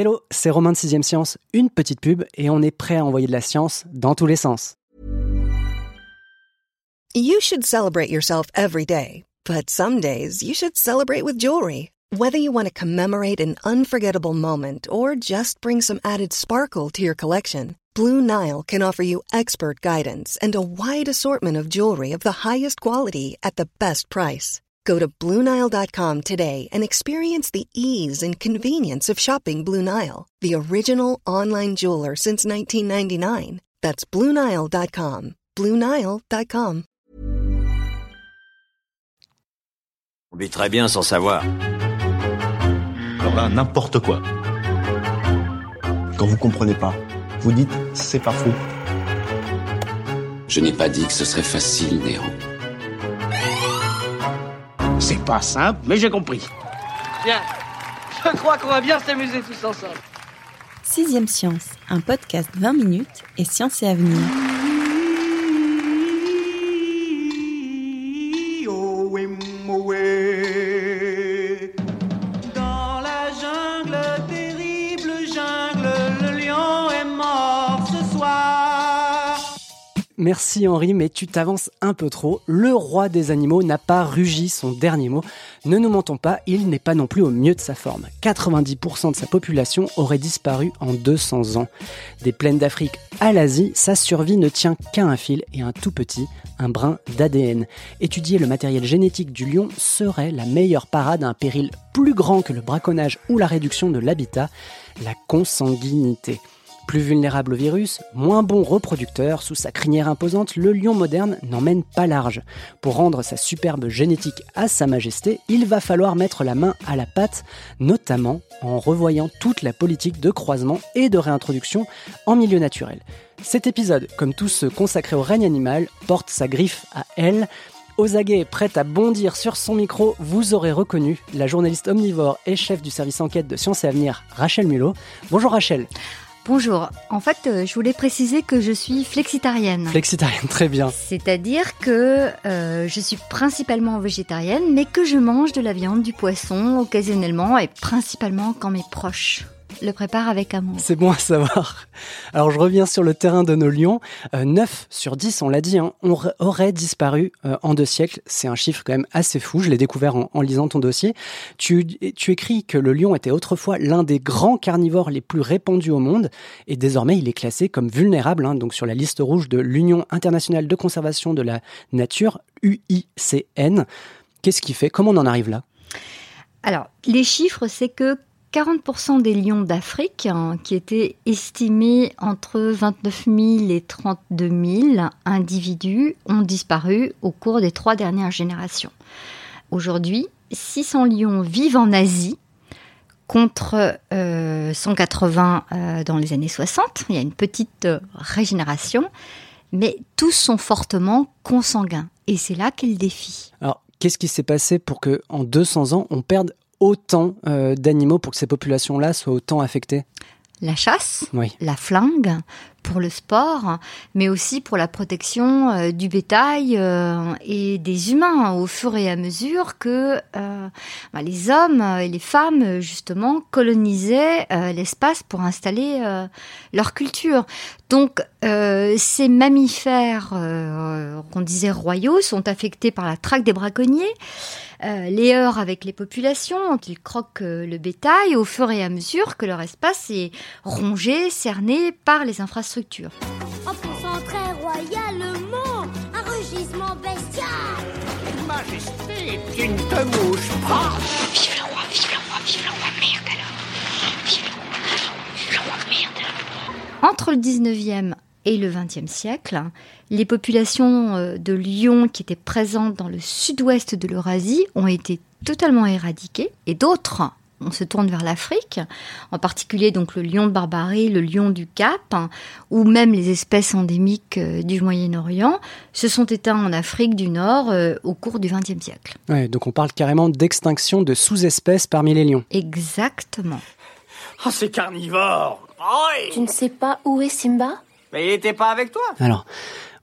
Hello, c'est Romain de 6ème Science, une petite pub et on est prêt à envoyer de la science dans tous les sens. You should celebrate yourself every day, but some days you should celebrate with jewelry. Whether you want to commemorate an unforgettable moment or just bring some added sparkle to your collection, Blue Nile can offer you expert guidance and a wide assortment of jewelry of the highest quality at the best price. Go to BlueNile.com today and experience the ease and convenience of shopping Blue Nile, the original online jeweler since 1999. That's BlueNile.com. BlueNile.com. On vit très bien sans savoir. Alors là, n'importe quoi. Quand vous comprenez pas, vous dites c'est pas faux. Je n'ai pas dit que ce serait facile, Néo. Pas simple, mais j'ai compris. Bien. Je crois qu'on va bien s'amuser tous ensemble. Sixième Science, un podcast 20 minutes et science et avenir. Merci Henri, mais tu t'avances un peu trop. Le roi des animaux n'a pas rugi son dernier mot. Ne nous mentons pas, il n'est pas non plus au mieux de sa forme. 90% de sa population aurait disparu en 200 ans. Des plaines d'Afrique à l'Asie, sa survie ne tient qu'à un fil et un tout petit, un brin d'ADN. Étudier le matériel génétique du lion serait la meilleure parade à un péril plus grand que le braconnage ou la réduction de l'habitat, la consanguinité. Plus vulnérable au virus, moins bon reproducteur, sous sa crinière imposante, le lion moderne n'emmène pas large. Pour rendre sa superbe génétique à sa majesté, il va falloir mettre la main à la pâte, notamment en revoyant toute la politique de croisement et de réintroduction en milieu naturel. Cet épisode, comme tous ceux consacrés au règne animal, porte sa griffe à elle. Aguets, prête à bondir sur son micro, vous aurez reconnu la journaliste omnivore et chef du service enquête de Sciences et Avenir, Rachel Mulot. Bonjour Rachel. Bonjour. En fait, euh, je voulais préciser que je suis flexitarienne. Flexitarienne, très bien. C'est-à-dire que euh, je suis principalement végétarienne, mais que je mange de la viande, du poisson occasionnellement et principalement quand mes proches le prépare avec amour. C'est bon à savoir. Alors je reviens sur le terrain de nos lions. Euh, 9 sur 10, on l'a dit, hein, on aurait disparu euh, en deux siècles. C'est un chiffre quand même assez fou. Je l'ai découvert en, en, lisant ton dossier. Tu, tu écris que le lion était autrefois l'un des grands carnivores les plus répandus au monde et désormais il est classé comme vulnérable, hein, donc sur la liste rouge de l'Union internationale de conservation de la nature, UICN. Qu'est-ce qui fait? Comment on en arrive là? Alors, les chiffres, c'est que 40% des lions d'Afrique, hein, qui étaient estimés entre 29 000 et 32 000 individus, ont disparu au cours des trois dernières générations. Aujourd'hui, 600 lions vivent en Asie contre euh, 180 euh, dans les années 60. Il y a une petite euh, régénération, mais tous sont fortement consanguins. Et c'est là qu'est le défi. Alors, qu'est-ce qui s'est passé pour que en 200 ans, on perde autant euh, d'animaux pour que ces populations-là soient autant affectées La chasse, oui. la flingue, pour le sport, mais aussi pour la protection euh, du bétail euh, et des humains au fur et à mesure que euh, bah, les hommes et les femmes justement colonisaient l'espace pour installer leur culture. Donc ces mammifères qu'on disait royaux sont affectés par la traque des braconniers. Euh, les heurts avec les populations, ils croquent euh, le bétail au fur et à mesure que leur espace est rongé, cerné par les infrastructures. En poussant très royalement, un rugissement bestial. Majesté, tu ne te bouges pas. Vive le roi, vive le roi, vive le roi, merde alors. Vive le roi, vive le roi, merde. Entre le 19e et le XXe siècle, les populations de lions qui étaient présentes dans le sud-ouest de l'Eurasie ont été totalement éradiquées et d'autres on se tourne vers l'Afrique, en particulier donc le lion de Barbarie, le lion du Cap, ou même les espèces endémiques du Moyen-Orient, se sont éteints en Afrique du Nord euh, au cours du XXe siècle. Ouais, donc on parle carrément d'extinction de sous-espèces parmi les lions. Exactement. Oh, c'est carnivore. Oh, Tu ne sais pas où est Simba? Mais il était pas avec toi Alors,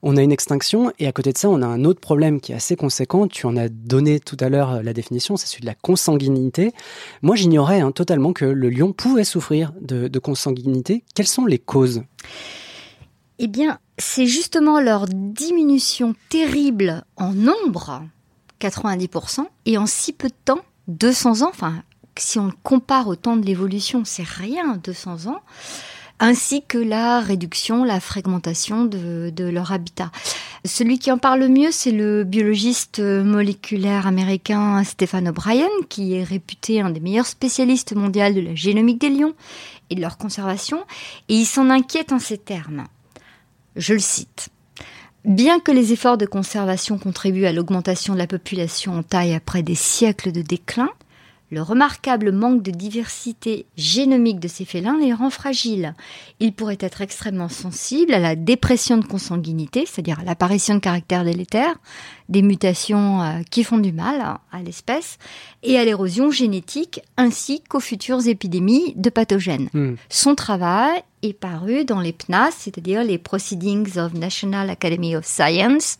on a une extinction et à côté de ça, on a un autre problème qui est assez conséquent. Tu en as donné tout à l'heure la définition, c'est celui de la consanguinité. Moi, j'ignorais hein, totalement que le lion pouvait souffrir de, de consanguinité. Quelles sont les causes? Eh bien, c'est justement leur diminution terrible en nombre, 90%, et en si peu de temps, 200 ans, enfin, si on compare au temps de l'évolution, c'est rien, 200 ans, ainsi que la réduction, la fragmentation de, leur habitat. Celui qui en parle le mieux, c'est le biologiste moléculaire américain Stephen O'Brien, qui est réputé un des meilleurs spécialistes mondiaux de la génomique des lions et de leur conservation, et il s'en inquiète en ces termes. Je le cite. Bien que les efforts de conservation contribuent à l'augmentation de la population en taille après des siècles de déclin, le remarquable manque de diversité génomique de ces félins les rend fragiles. Ils pourraient être extrêmement sensibles à la dépression de consanguinité, c'est-à-dire à, l'apparition de caractères délétères, des mutations euh, qui font du mal à l'espèce, et à l'érosion génétique, ainsi qu'aux futures épidémies de pathogènes. Hmm. Son travail est paru dans les PNAS, c'est-à-dire les Proceedings of National Academy of Science,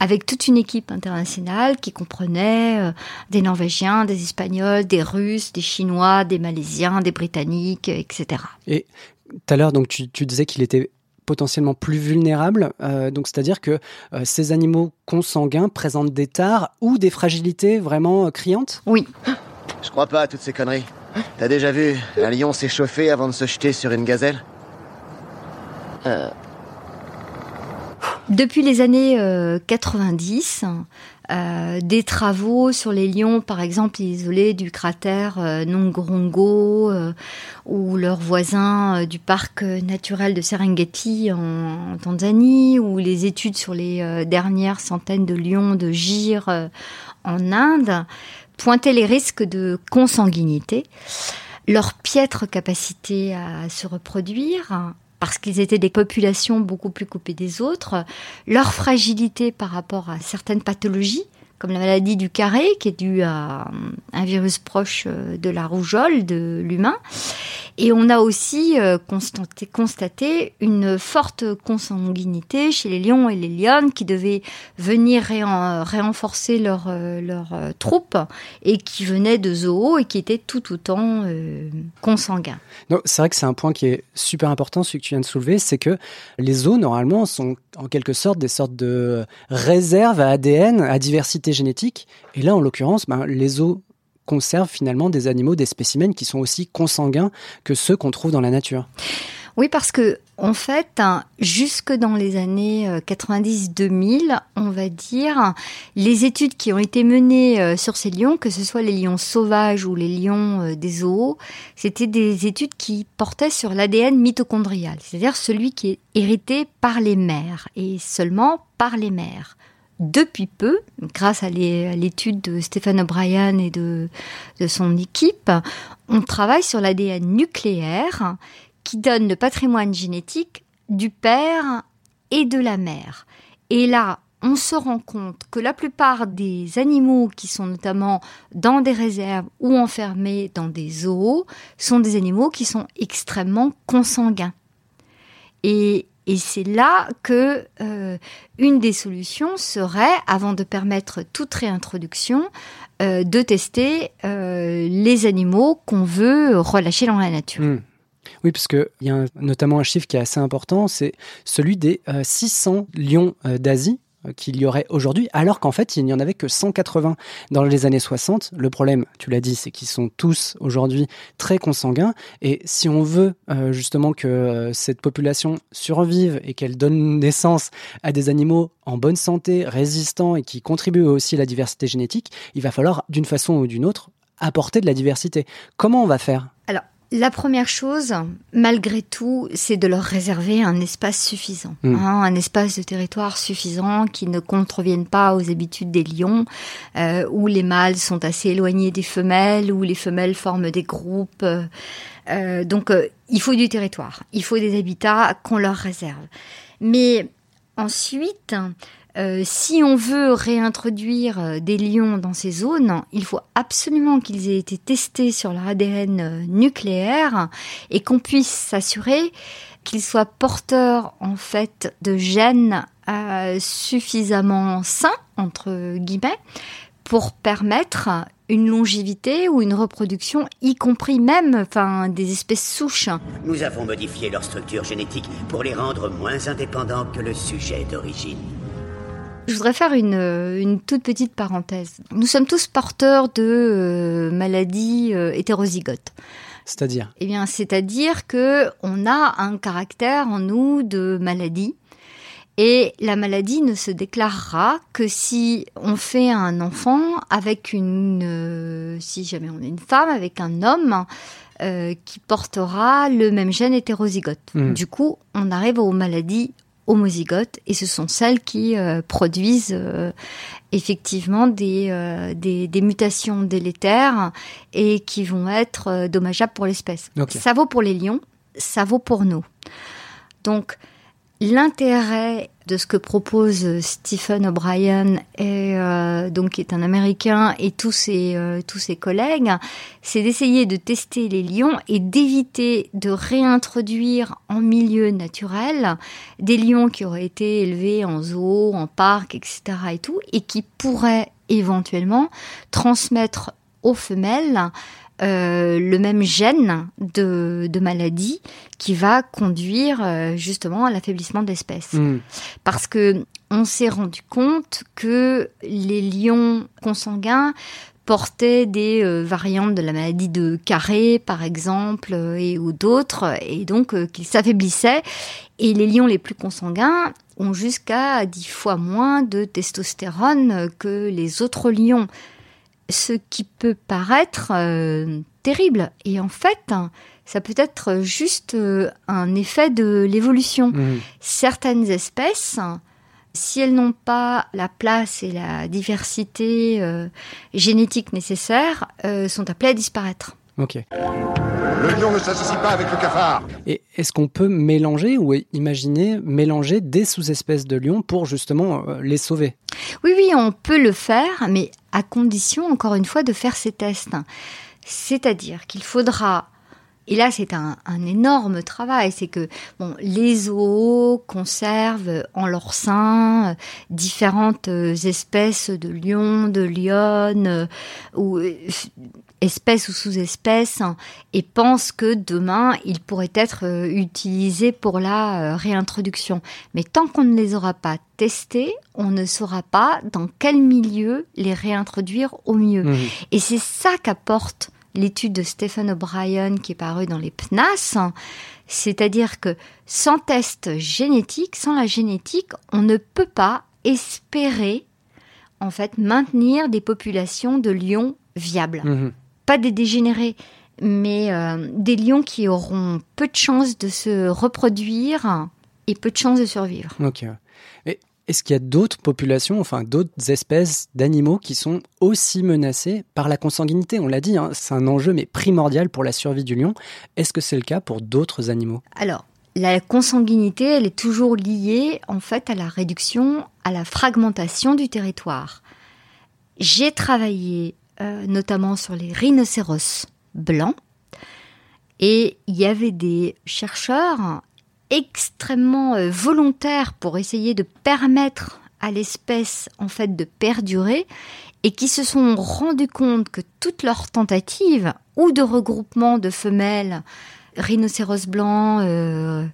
avec toute une équipe internationale qui comprenait euh, des Norvégiens, des Espagnols, des Russes, des Chinois, des Malaisiens, des Britanniques, etc. Et tout à l'heure, donc tu, tu disais qu'il était potentiellement plus vulnérable. Euh, donc, c'est-à-dire que euh, ces animaux consanguins présentent des tares ou des fragilités vraiment euh, criantes? Oui. Je crois pas à toutes ces conneries. T'as déjà vu un lion s'échauffer avant de se jeter sur une gazelle? Euh. Depuis les années euh, 90, euh, des travaux sur les lions, par exemple isolés du cratère euh, Nongorongo euh, ou leurs voisins euh, du parc naturel de Serengeti en, Tanzanie, ou les études sur les euh, dernières centaines de lions de gire euh, en Inde, pointaient les risques de consanguinité, leur piètre capacité à se reproduire, parce qu'ils étaient des populations beaucoup plus coupées des autres, leur fragilité par rapport à certaines pathologies, comme la maladie du carré, qui est due à un virus proche de la rougeole de l'humain. Et on a aussi euh, constaté, une forte consanguinité chez les lions et les lionnes qui devaient venir renforcer leur, euh, leur euh, troupe et qui venaient de zoos et qui étaient tout autant euh, consanguins. C'est vrai que c'est un point qui est super important, celui que tu viens de soulever, c'est que les zoos, normalement, sont en quelque sorte des sortes de réserves à ADN, à diversité génétique. Et là, en l'occurrence, ben, les zoos conservent finalement des animaux, des spécimens qui sont aussi consanguins que ceux qu'on trouve dans la nature. Oui, parce que en fait, jusque dans les années 90-2000, on va dire, les études qui ont été menées euh, sur ces lions, que ce soit les lions sauvages ou les lions euh, des zoos, c'était des études qui portaient sur l'ADN mitochondrial, c'est-à-dire celui qui est hérité par les mères et seulement par les mères depuis peu, grâce à l'étude de Stéphane O'Brien et de, son équipe, on travaille sur l'ADN nucléaire qui donne le patrimoine génétique du père et de la mère. Et là, on se rend compte que la plupart des animaux qui sont notamment dans des réserves ou enfermés dans des zoos sont des animaux qui sont extrêmement consanguins. Et, et c'est là que euh, une des solutions serait, avant de permettre toute réintroduction, euh, de tester euh, les animaux qu'on veut relâcher dans la nature. Mmh. Oui, parce qu'il y a notamment un chiffre qui est assez important, c'est celui des 600 lions d'Asie qu'il y aurait aujourd'hui, alors qu'en fait, il n'y en avait que 180 dans les années 60. Le problème, tu l'as dit, c'est qu'ils sont tous aujourd'hui très consanguins. Et si on veut euh, justement que euh, cette population survive et qu'elle donne naissance à des animaux en bonne santé, résistants et qui contribuent aussi à la diversité génétique, il va falloir, d'une façon ou d'une autre, apporter de la diversité. Comment on va faire? La première chose, malgré tout, c'est de leur réserver un espace suffisant, mmh. hein, un espace de territoire suffisant qui ne contrevienne pas aux habitudes des lions, euh, où les mâles sont assez éloignés des femelles, où les femelles forment des groupes. Euh, donc, euh, il faut du territoire, il faut des habitats qu'on leur réserve. Mais ensuite, euh, si on veut réintroduire euh, des lions dans ces zones, il faut absolument qu'ils aient été testés sur leur ADN euh, nucléaire et qu'on puisse s'assurer qu'ils soient porteurs en fait de gènes suffisamment sains entre guillemets pour permettre une longévité ou une reproduction, y compris même enfin, des espèces souches. Nous avons modifié leur structure génétique pour les rendre moins indépendants que le sujet d'origine. Je voudrais faire une, une, toute petite parenthèse. Nous sommes tous porteurs de euh, maladies euh, hétérozygotes. C'est-à-dire? Eh bien, c'est-à-dire que on a un caractère en nous de maladie. Et la maladie ne se déclarera que si on fait un enfant avec une, euh, si jamais on est une femme avec un homme euh, qui portera le même gène hétérozygote. Mmh. Du coup, on arrive aux maladies homozygotes et ce sont celles qui euh, produisent euh, effectivement des, euh, des, des, mutations délétères et qui vont être dommageables pour l'espèce. Okay. Ça vaut pour les lions, ça vaut pour nous. Donc, L'intérêt de ce que propose Stephen O'Brien, et, euh, donc qui est un Américain, et tous ses, euh, tous ses collègues, c'est d'essayer de tester les lions et d'éviter de réintroduire en milieu naturel des lions qui auraient été élevés en zoo, en parc, etc. et tout, et qui pourraient éventuellement transmettre aux femelles euh, le même gène de, de, maladie qui va conduire euh, justement à l'affaiblissement de l'espèce. Mmh. Parce que on s'est rendu compte que les lions consanguins portaient des euh, variantes de la maladie de Carré, par exemple, et ou d'autres, et donc qu'ils s'affaiblissaient. Et les lions les plus consanguins ont jusqu'à dix fois moins de testostérone que les autres lions ce qui peut paraître euh, terrible. Et en fait, ça peut être juste euh, un effet de l'évolution. Mmh. Certaines espèces, si elles n'ont pas la place et la diversité euh, génétique nécessaire, sont appelées à disparaître. Ok. Le lion ne s'associe pas avec le cafard. Et est-ce qu'on peut mélanger ou imaginer mélanger des sous-espèces de lions pour justement euh, les sauver? Oui, oui, on peut le faire, mais à condition, encore une fois, de faire ces tests. C'est-à-dire qu'il faudra et là, c'est un, un, énorme travail. C'est que bon, les zoos conservent en leur sein différentes espèces de lions, de lionnes, ou espèces ou sous-espèces, et pensent que demain, ils pourraient être utilisés pour la réintroduction. Mais tant qu'on ne les aura pas testés, on ne saura pas dans quel milieu les réintroduire au mieux. Mmh. Et c'est ça qu'apporte l'étude de Stephen O'Brien qui est parue dans les PNAS, c'est-à-dire que sans test génétique, sans la génétique, on ne peut pas espérer en fait maintenir des populations de lions viables. Mmh. Pas des dégénérés, mais euh, des lions qui auront peu de chances de se reproduire et peu de chances de survivre. Ok. Est-ce qu'il y a d'autres populations, enfin d'autres espèces d'animaux qui sont aussi menacées par la consanguinité? On l'a dit, hein, c'est un enjeu mais primordial pour la survie du lion. Est-ce que c'est le cas pour d'autres animaux? Alors, la consanguinité, elle est toujours liée en fait à la réduction, à la fragmentation du territoire. J'ai travaillé euh, notamment sur les rhinocéros blancs et il y avait des chercheurs extrêmement euh, volontaires pour essayer de permettre à l'espèce en fait de perdurer et qui se sont rendus compte que toutes leurs tentatives ou de regroupement de femelles rhinocéros blancs euh,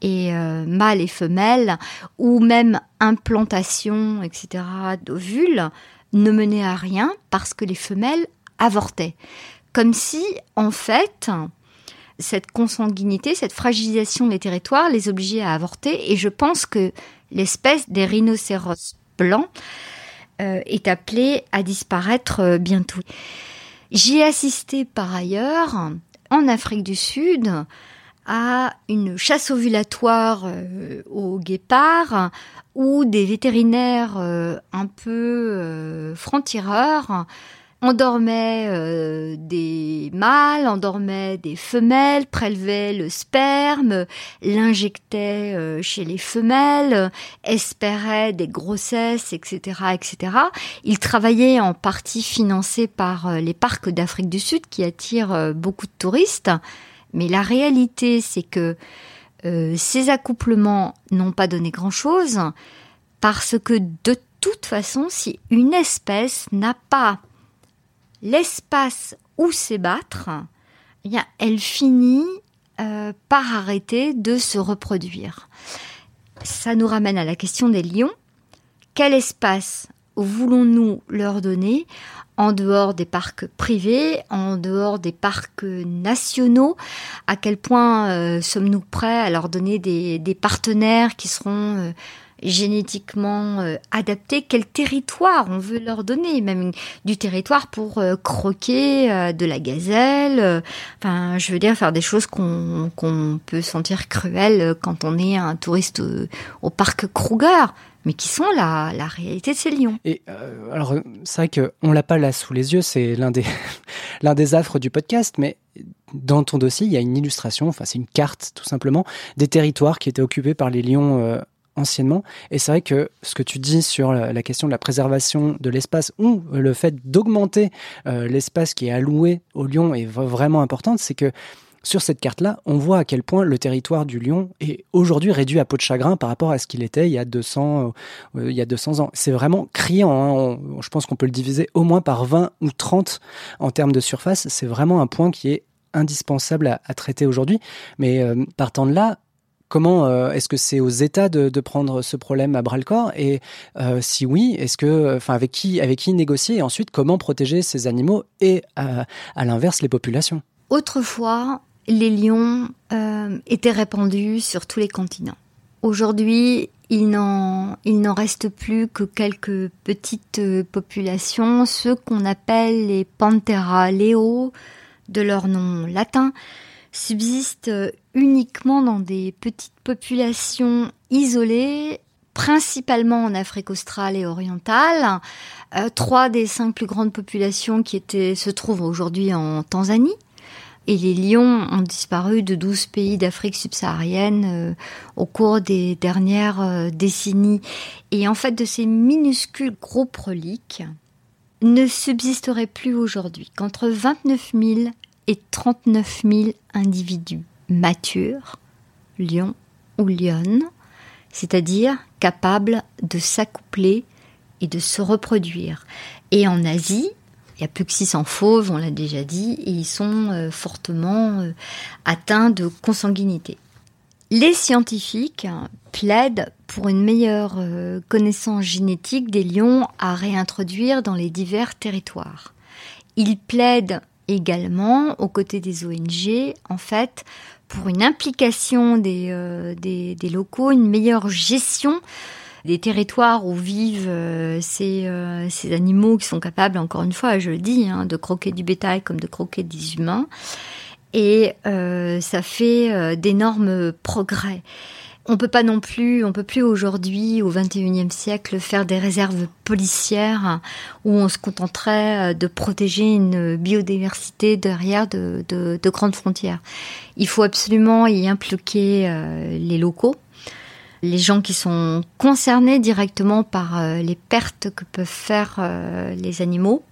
et euh, mâles et femelles ou même implantation etc d'ovules ne menaient à rien parce que les femelles avortaient. Comme si en fait cette consanguinité, cette fragilisation des territoires les obligeait à avorter. Et je pense que l'espèce des rhinocéros blancs euh, est appelée à disparaître euh, bientôt. J'y ai assisté par ailleurs en Afrique du Sud à une chasse ovulatoire euh, aux guépards où des vétérinaires un peu francs-tireurs On dormait euh, des mâles, on dormait des femelles, prélevait le sperme, l'injectait euh, chez les femelles, espérait des grossesses, etc., etc. Il travaillait en partie financé par euh, les parcs d'Afrique du Sud qui attirent beaucoup de touristes. Mais la réalité, c'est que ces accouplements n'ont pas donné grand-chose parce que de toute façon, si une espèce n'a pas l'espace où s'ébattre, eh elle finit euh, par arrêter de se reproduire. Ça nous ramène à la question des lions. Quel espace voulons-nous leur donner en dehors des parcs privés, en dehors des parcs nationaux? À quel point euh, sommes-nous prêts à leur donner des, partenaires qui seront euh, génétiquement euh, adaptés, quel territoire on veut leur donner, même du territoire pour euh, croquer euh, de la gazelle, enfin je veux dire faire des choses qu'on qu'on peut sentir cruelles quand on est un touriste au, parc Kruger mais qui sont la, la réalité de ces lions? Et alors, c'est vrai qu'on l'a pas là sous les yeux, c'est l'un des, l'un des affres du podcast, mais dans ton dossier, il y a une illustration, enfin c'est une carte tout simplement, des territoires qui étaient occupés par les lions anciennement. Et c'est vrai que ce que tu dis sur la, question de la préservation de l'espace ou le fait d'augmenter euh, l'espace qui est alloué au lion est vraiment important, c'est que sur cette carte-là, on voit à quel point le territoire du lion est aujourd'hui réduit à peau de chagrin par rapport à ce qu'il était il y a 200, euh, 200 ans. C'est vraiment criant. Hein. je pense qu'on peut le diviser au moins par 20 ou 30 en termes de surface. C'est vraiment un point qui est indispensable à, traiter aujourd'hui. Mais euh, partant de là, Comment euh, est-ce que c'est aux États de, prendre ce problème à bras le corps Et euh, si oui, est-ce que, enfin, avec qui, avec qui négocier Et ensuite, comment protéger ces animaux et à, à l'inverse les populations? Autrefois, les lions euh, étaient répandus sur tous les continents. Aujourd'hui, il n'en, il n'en reste plus que quelques petites euh, populations, ceux qu'on appelle les Panthera leo, de leur nom latin, subsistent uniquement dans des petites populations isolées, principalement en Afrique australe et orientale. Euh, trois des cinq plus grandes populations qui étaient, se trouvent aujourd'hui en Tanzanie. Et les lions ont disparu de 12 pays d'Afrique subsaharienne euh, au cours des dernières euh, décennies. Et en fait, de ces minuscules groupes reliques ne subsisteraient plus aujourd'hui qu'entre 29 000 et 39 000 individus matures, lion ou lionne, c'est-à-dire capables de s'accoupler et de se reproduire. Et en Asie, il y a plus que 600 fauves, on l'a déjà dit, et ils sont euh, fortement euh, atteints de consanguinité. Les scientifiques plaident pour une meilleure euh, connaissance génétique des lions à réintroduire dans les divers territoires. Ils plaident également, aux côtés des ONG, en fait, pour une implication euh, des, des, locaux, une meilleure gestion des territoires où vivent euh, ces, euh, ces, animaux qui sont capables, encore une fois, je le dis, hein, de croquer du bétail comme de croquer des humains. Et ça fait d'énormes progrès on peut pas non plus, on peut plus aujourd'hui, au XXIe siècle, faire des réserves policières où on se contenterait euh, de protéger une biodiversité derrière de, grandes frontières. Il faut absolument y impliquer euh, les locaux, les gens qui sont concernés directement par euh, les pertes que peuvent faire les animaux.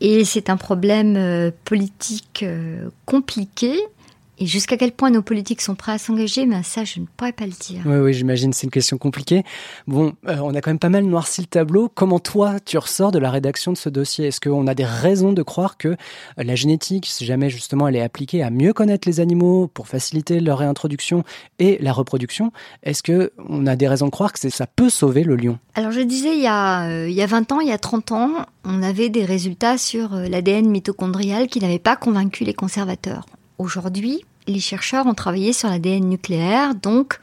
Et c'est un problème politique compliqué et jusqu'à quel point nos politiques sont prêts à s'engager, mais ça, je ne pourrais pas le dire. Oui, oui, j'imagine, c'est une question compliquée. Bon, euh, on a quand même pas mal noirci le tableau. Comment toi, tu ressors de la rédaction de ce dossier? Est-ce qu'on a des raisons de croire que euh, la génétique, si jamais justement elle est appliquée à mieux connaître les animaux pour faciliter leur réintroduction et la reproduction, est-ce que on a des raisons de croire que ça peut sauver le lion? Alors je disais, il y, a, euh, il y a 20 ans, il y a 30 ans, on avait des résultats sur l'ADN mitochondrial qui n'avaient pas convaincu les conservateurs. Aujourd'hui, les chercheurs ont travaillé sur l'ADN nucléaire, donc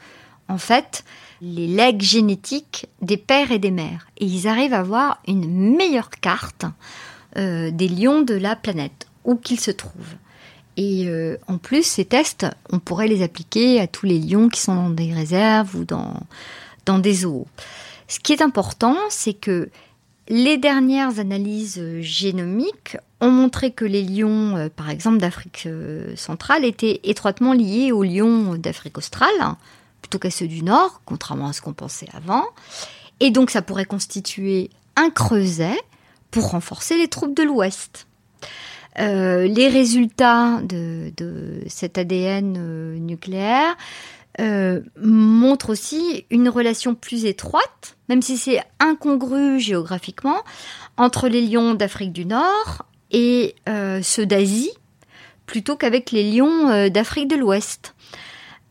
en fait les legs génétiques des pères et des mères. Et ils arrivent à avoir une meilleure carte euh, des lions de la planète, où qu'ils se trouvent. Et euh, en plus, ces tests, on pourrait les appliquer à tous les lions qui sont dans des réserves ou dans, dans des zoos. Ce qui est important, c'est que les dernières analyses génomiques ont montré que les lions, euh, par exemple d'Afrique euh, centrale, étaient étroitement liés aux lions d'Afrique australe, plutôt qu'à ceux du Nord, contrairement à ce qu'on pensait avant. Et donc ça pourrait constituer un creuset pour renforcer les troupes de l'Ouest. Euh, les résultats de, cet ADN euh, nucléaire euh, montrent aussi une relation plus étroite, même si c'est incongru géographiquement, entre les lions d'Afrique du Nord et euh, ceux d'Asie, plutôt qu'avec les lions euh, d'Afrique de l'Ouest.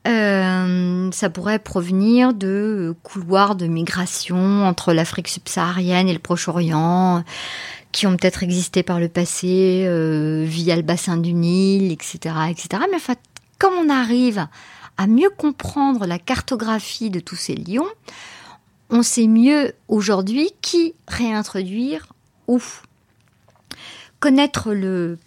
Ça pourrait provenir de couloirs de migration entre l'Afrique subsaharienne et le Proche-Orient, qui ont peut-être existé par le passé via le bassin du Nil, etc., etc. Mais enfin, comme on arrive à mieux comprendre la cartographie de tous ces lions, on sait mieux aujourd'hui qui réintroduire où. Connaître le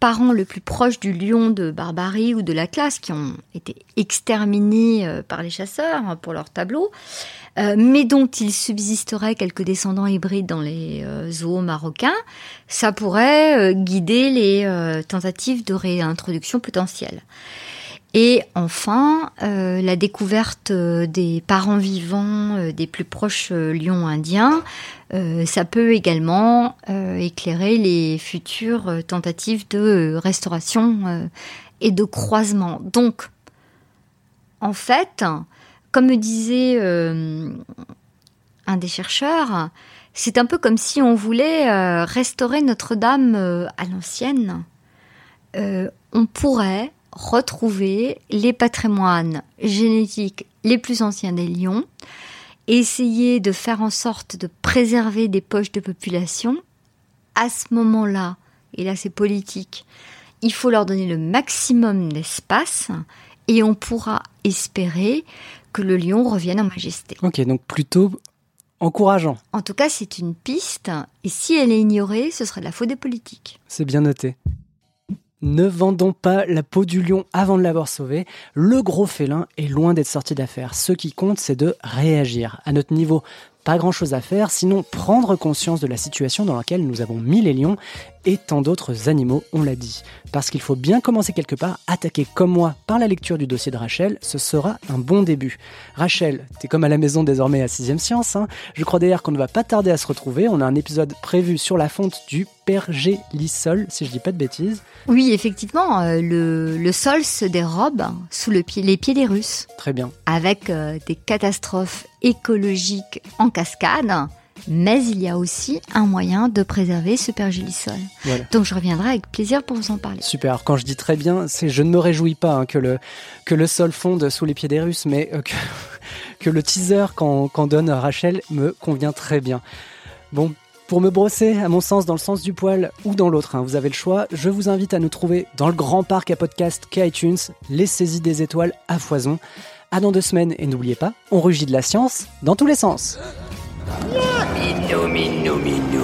parent le plus proche du lion de Barbarie ou de l'Atlas, qui ont été exterminés euh, par les chasseurs hein, pour leur tableau, euh, mais dont il subsisterait quelques descendants hybrides dans les euh, zoos marocains, ça pourrait euh, guider les euh, tentatives de réintroduction potentielle. Et enfin, euh, la découverte euh, des parents vivants euh, des plus proches lions indiens, ça peut également éclairer les futures tentatives de restauration et de croisement. Donc, en fait, comme me disait un des chercheurs, c'est un peu comme si on voulait restaurer Notre-Dame à l'ancienne. On pourrait retrouver les patrimoines génétiques les plus anciens des lions, essayer de faire en sorte de préserver des poches de population. À ce moment-là, et là c'est politique, il faut leur donner le maximum d'espace et on pourra espérer que le lion revienne en majesté. Ok, donc plutôt encourageant. En tout cas, c'est une piste, et si elle est ignorée, ce serait de la faute des politiques. C'est bien noté. Ne vendons pas la peau du lion avant de l'avoir sauvé. Le gros félin est loin d'être sorti d'affaire. Ce qui compte, c'est de réagir. À notre niveau, pas grand chose à faire, sinon prendre conscience de la situation dans laquelle nous avons mis les lions et tant d'autres animaux, on l'a dit. Parce qu'il faut bien commencer quelque part, attaquer comme moi par la lecture du dossier de Rachel, ce sera un bon début. Rachel, t'es comme à la maison désormais à 6ème Science, hein. je crois d'ailleurs qu'on ne va pas tarder à se retrouver, on a un épisode prévu sur la fonte du pergélisol, si je dis pas de bêtises. Oui, effectivement, euh, le, le sol se dérobe sous le pied, les pieds des Russes. Très bien. Avec euh, des catastrophes écologiques en cascade. Mais il y a aussi un moyen de préserver ce pergélisol. Voilà. Donc je reviendrai avec plaisir pour vous en parler. Super. Alors, quand je dis très bien, c'est je ne me réjouis pas hein, que le que le sol fonde sous les pieds des Russes, mais euh, que, que le teaser qu'en qu'en donne Rachel me convient très bien. Bon, pour me brosser, à mon sens, dans le sens du poil ou dans l'autre, hein, vous avez le choix, je vous invite à nous trouver dans le grand parc à podcast qu'iTunes, les saisies des étoiles à foison. À dans deux semaines, et n'oubliez pas, on rugit de la science dans tous les sens. Minou, minou, minou.